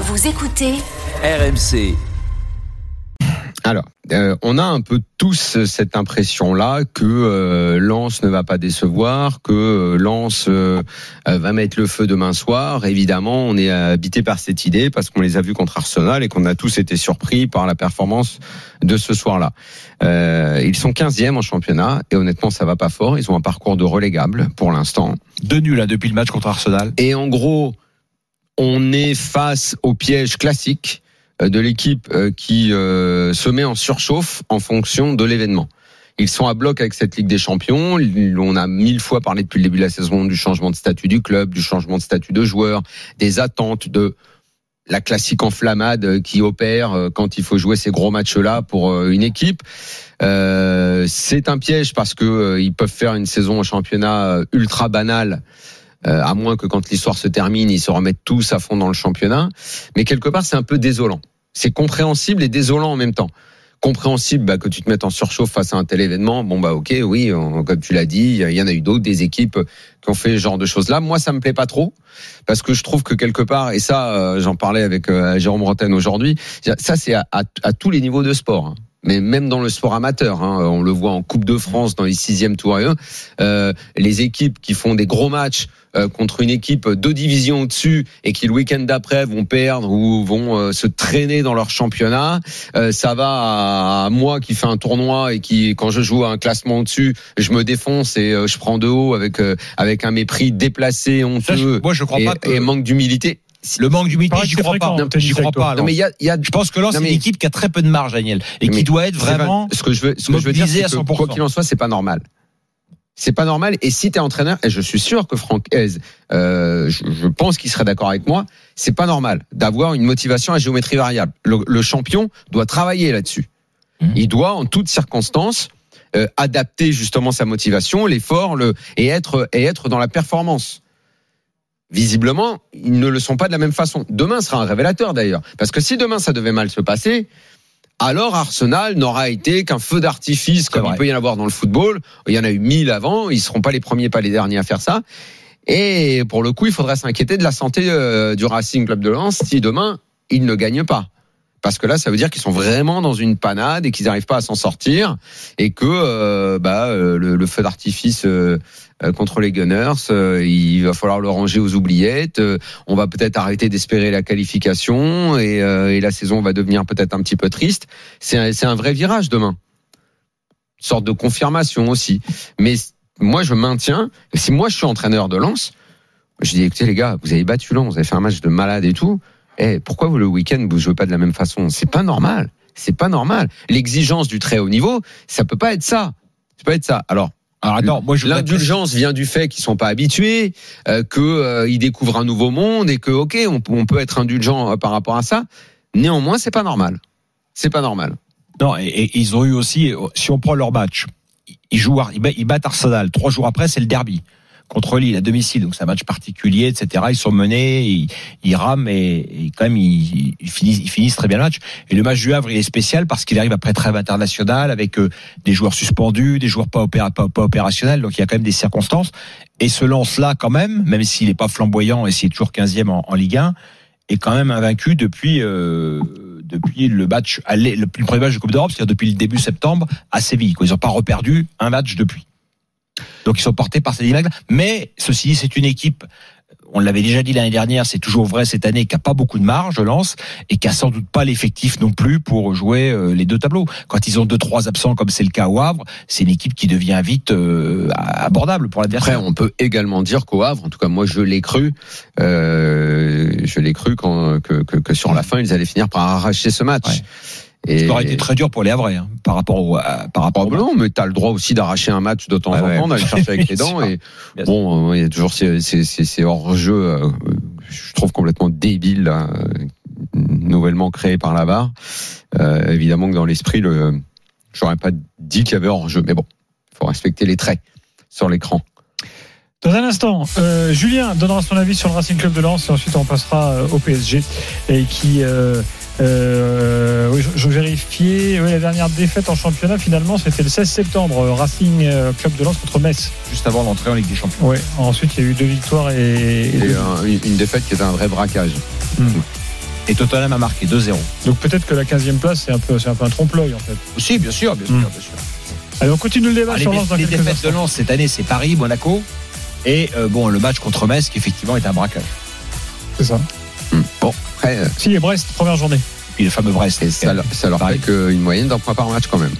Vous écoutez RMC. Alors, euh, on a un peu tous cette impression-là que euh, Lens ne va pas décevoir, que euh, Lens euh, va mettre le feu demain soir. Évidemment, on est habité par cette idée parce qu'on les a vus contre Arsenal et qu'on a tous été surpris par la performance de ce soir-là. Euh, ils sont 15e en championnat et honnêtement, ça va pas fort. Ils ont un parcours de relégable pour l'instant. Deux nuls là depuis le match contre Arsenal. Et en gros, on est face au piège classique euh, de l'équipe euh, qui euh, se met en surchauffe en fonction de l'événement. Ils sont à bloc avec cette Ligue des Champions. On a mille fois parlé depuis le début de la saison du changement de statut du club, du changement de statut de joueur, des attentes de la classique enflammade qui opère quand il faut jouer ces gros matchs-là pour une équipe. C'est un piège parce que ils peuvent faire une saison au championnat ultra banale euh, à moins que quand l'histoire se termine, ils se remettent tous à fond dans le championnat. Mais quelque part, c'est un peu désolant. C'est compréhensible et désolant en même temps. Compréhensible bah, que tu te mettes en surchauffe face à un tel événement. Bon bah ok, oui, comme tu l'as dit, il y en a eu d'autres, des équipes qui ont fait ce genre de choses-là. Moi, ça me plaît pas trop parce que je trouve que quelque part, et ça, euh, j'en parlais avec euh, Jérôme Bretagne aujourd'hui, ça c'est à, à, tous les niveaux de sport. Hein mais même dans le sport amateur, hein, on le voit en Coupe de France dans les sixièmes tours euh, les équipes qui font des gros matchs euh, contre une équipe deux divisions au-dessus et qui le week-end d'après vont perdre ou vont euh, se traîner dans leur championnat, euh, ça va à, moi qui fais un tournoi et qui, quand je joue à un classement au-dessus, je me défonce et je prends de haut avec avec un mépris déplacé, honteux moi, je crois et, pas que... et manque d'humilité. Le manque d'humilité, c'est crois pas. fréquent, J'y crois pas. Non, mais il y a, il y a, Je pense que Non, c'est mais- une équipe qui a très peu de marge, Daniel, et Mais qui doit être pas- vraiment. ce que je veux, ce que je veux dire, à que 100%. quoi qu'il en soit, c'est pas normal. C'est pas normal. Et si t'es entraîneur, et je suis sûr que Franck Hez, euh, je, je pense qu'il serait d'accord avec moi, c'est pas normal d'avoir une motivation à géométrie variable. Le, le champion doit travailler là-dessus. Mhm. Il doit, en toutes circonstances, euh, adapter justement sa motivation, l'effort, le et être et être dans la performance. Visiblement, ils ne le sont pas de la même façon. Demain sera un révélateur d'ailleurs, parce que si demain ça devait mal se passer, alors Arsenal n'aura été qu'un feu d'artifice comme vrai. il peut y en avoir dans le football. Il y en a eu mille avant, ils seront pas les premiers, pas les derniers à faire ça. Et pour le coup, il faudrait s'inquiéter de la santé euh, du Racing Club de Lens si demain ils ne gagnent pas. Parce que là, ça veut dire qu'ils sont vraiment dans une panade et qu'ils n'arrivent pas à s'en sortir et que euh, bah, euh, le, feu d'artifice euh, contre les Gunners, il va falloir le ranger aux oubliettes. On va peut-être arrêter d'espérer la qualification et, la saison va devenir peut-être un petit peu triste. C'est un, c'est un vrai virage demain. Une sorte de confirmation aussi. Mais moi, je maintiens. Si moi, je suis entraîneur de Lens, je dis écoutez les gars, vous avez battu Lens, vous avez fait un match de malade et tout. Eh, pourquoi vous le week-end vous jouez pas de la même façon? C'est pas normal. C'est pas normal. L'exigence du très haut niveau, ça peut pas être ça. Ça peut pas être ça. Alors, Alors attends, moi je L'indulgence vient du fait qu'ils sont pas habitués, euh, que euh, ils découvrent un nouveau monde et que ok, on, peut- on peut être indulgent euh, par rapport à ça. Néanmoins, c'est pas normal. C'est pas normal. Non, et, et ils ont eu aussi, si on prend leur match, ils jouent, ils battent Arsenal. Trois jours après, c'est le derby contre Lille à domicile. Donc c'est un match particulier, etc. Ils sont menés, ils, ils rament et, quand même ils, ils finissent, ils finissent très bien le match. Et le match du Havre, il est spécial parce qu'il arrive après trêve internationale avec euh, des joueurs suspendus, des joueurs pas, opéra, pas, opérationnels. Donc il y a quand même des circonstances. Et ce lance-là, quand même, même s'il n'est pas flamboyant et s'il est toujours 15e en, Ligue 1, est quand même invaincu depuis euh, depuis le match le, premier match de Coupe d'Europe, c'est-à-dire depuis le début septembre à Séville. Ils n'ont pas reperdu un match depuis. Donc ils sont portés par cette dynamique. Mais ceci dit, c'est une équipe. On l'avait déjà dit l'année dernière, c'est toujours vrai cette année, qui a pas beaucoup de marge, je lance, et qui a sans doute pas l'effectif non plus pour jouer euh, les deux tableaux. Quand ils ont deux trois absents, comme c'est le cas au Havre, c'est une équipe qui devient vite euh, abordable pour Après, l'adversaire. on peut également dire qu'au Havre, en tout cas moi je l'ai cru, euh, je l'ai cru quand, que, que, que sur la fin ils allaient finir par arracher ce match. Ouais. Et Ça aurait été très dur pour les Havrais hein, par rapport au à- par rapport au mais tu as le droit aussi d'arracher un match de temps Ouais, en ouais. temps, d'aller chercher avec les dents. Et Bien bon, euh, il y a toujours ces, ces, ces, ces hors-jeux, euh, je trouve complètement débiles, là, nouvellement créé par la VAR. Euh, évidemment que dans l'esprit, le, j'aurais pas dit qu'il y avait hors-jeu, mais bon, il faut respecter les traits sur l'écran. Dans un instant, euh, Julien donnera son avis sur le Racing Club de Lens et ensuite on passera au PSG et qui euh, euh, oui, je, je vérifiais oui, la dernière défaite en championnat finalement c'était le 16 septembre euh, Racing euh, Club de Lens contre Metz. Juste avant l'entrée en Ligue des Champions. Ouais. Ensuite il y a eu deux victoires et, et Et deux- un- une défaite qui est un vrai braquage. Et Tottenham a marqué 2-0. donc peut-être que la 15e place c'est un peu c'est un peu un trompe-l'œil en fait. Si, bien sûr, bien sûr, Mm. bien sûr. Allez on continue le débat Ah, les sur Lens dans les défaites de. Lens cette année, c'est Paris, Monaco. Et euh, bon, le match contre Metz, qui effectivement est un braquage. C'est ça. Hmm. Bon, après, euh, Si et Brest première journée. Puis le fameux Brest. et ça, leur- ça leur fait Pareil. qu'une moyenne d'un point par match quand même.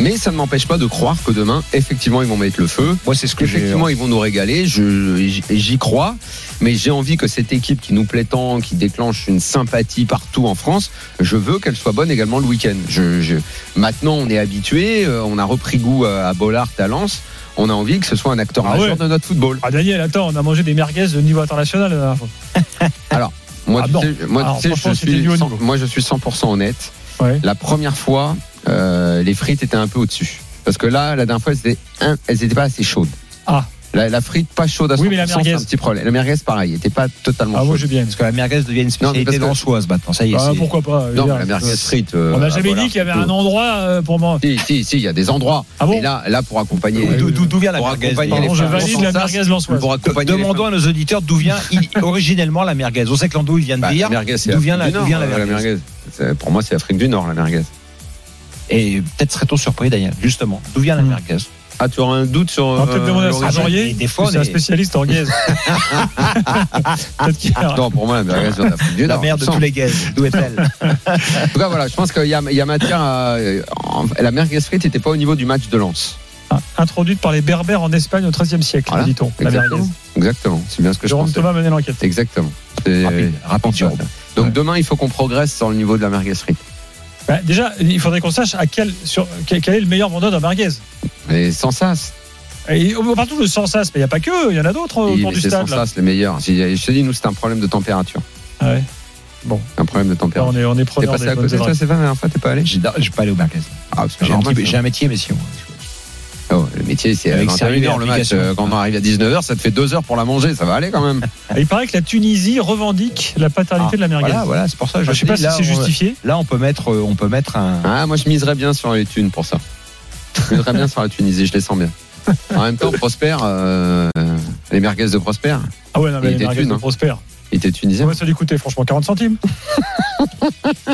Mais ça ne m'empêche pas de croire que demain, effectivement, ils vont mettre le feu. Moi, c'est ce que. Effectivement, ils vont nous régaler. J'y- crois. Mais j'ai envie que cette équipe qui nous plaît tant, qui déclenche une sympathie partout en France, je veux qu'elle soit bonne également le week-end. Je, je- maintenant, on est habitué. euh, On a repris goût à, à Bollard, à Lens. On a envie que ce soit un acteur Ah majeur ouais. de notre football. Ah Daniel attends on a mangé des merguez de niveau international la dernière fois. Moi, Ah tu bon. sais, moi, tu Alors, sais, franchement, je suis, du haut 100 niveau. moi, je suis 100% honnête. Ouais. La première fois, euh, les frites étaient un peu au-dessus. Parce que là, la dernière fois, elles étaient, un- elles étaient pas assez chaudes. Ah. La, la frite pas chaude à 100%, Oui, mais la c'est merguez. un petit problème. La merguez, pareil, était pas totalement Ah moi chaude. j'ai bien. Parce que la merguez devient une spécialité lensoise maintenant. Ça y est. Ah, c'est- pourquoi pas je Non, la merguez euh, frite. euh, On n'a ah, jamais voilà. dit qu'il y avait un endroit euh, pour moi. Si, si, si, il y a des endroits. Ah bon Mais là, là, pour accompagner. D'où- D'où d'où vient la Pour merguez accompagner Pardon, les je valide la merguez lensoise. Pour accompagner Demandons à nos auditeurs d'où vient originellement la merguez. On sait que l'andouille vient de Bah, dire. la merguez, c'est D'où vient la- euh, merguez C'est- Pour moi, c'est Afrique du Nord, la merguez. Et peut-être serait-on surpris, Daniel. Justement, d'où vient la Hmm. merguez Ah, tu auras un doute sur. On va peut-être euh, demander à Aurier, Et des fois, c'est un spécialiste en guise. Peut-être qu'il y a- Non, pour moi, la du La Nord. mère de tous les gays. D'où est-elle En tout cas, voilà, je pense qu'il y a, il y a matière à. en- La merguez frite n'était pas au niveau du match de Lens. Ah, Introduite par les Berbères en Espagne au XIIIe siècle, Voilà. dit-on. La Exactement. merguez. Exactement. C'est bien ce que je Jérôme pensais. Thomas menait l'enquête. Exactement. C'est- Rapide, rapide, Jérôme. Donc Ouais. demain, il faut qu'on progresse sur le niveau de la merguez frite. Bah, déjà, il faudrait qu'on sache à quel, sur, quel, est le meilleur vendeur de merguez. Mais sans sas. Et on parle toujours de Sansas, mais il n'y a pas que, il y en a d'autres autour du C'est sans stade. Sas les meilleurs. Je je te dis, nous, c'est un problème de température. Ah ouais. Un problème de température. on est, on est T'es passé à côté, toi. Stéphane, la dernière fois, t'es pas allé J'ai j'ai pas allé au merguez. Ah, J'ai un, petit- ça. j'ai un métier, messieurs. Oh, le métier, c'est Avec sérieux 21h et le match. Euh, Quand on arrive à 19h, ça te fait 2 heures pour la manger. Ça va aller quand même. Il paraît que la Tunisie revendique la paternité Ah, de la merguez. Voilà, voilà, c'est pour ça. que Je Je sais pas si là, c'est justifié. Là, on peut mettre, euh, on peut mettre un. Ah, moi, je miserais bien sur les thunes pour ça. Je miserais bien sur la Tunisie, je les sens bien. En même temps, Prosper, euh, les merguez de Prosper, Ah ouais, non, mais Il les était merguez thune, de hein. Il était tunisien. Combien ça lui coûtait, franchement 40 centimes